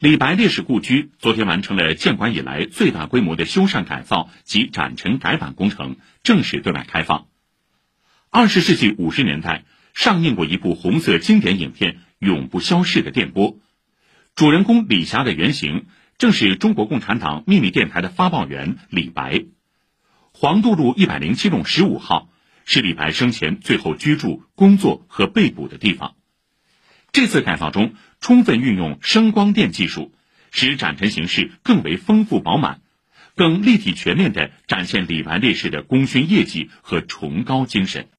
李白烈士故居昨天完成了建馆以来最大规模的修缮改造及展陈改版工程，正式对外开放。二十世纪五十年代上映过一部红色经典影片《永不消逝的电波》，主人公李霞的原型正是中国共产党秘密电台的发报员李白。黄渡路一百零七弄十五号是李白生前最后居住、工作和被捕的地方。这次改造中，充分运用声光电技术，使展陈形式更为丰富饱满，更立体全面地展现李白烈士的功勋业绩和崇高精神。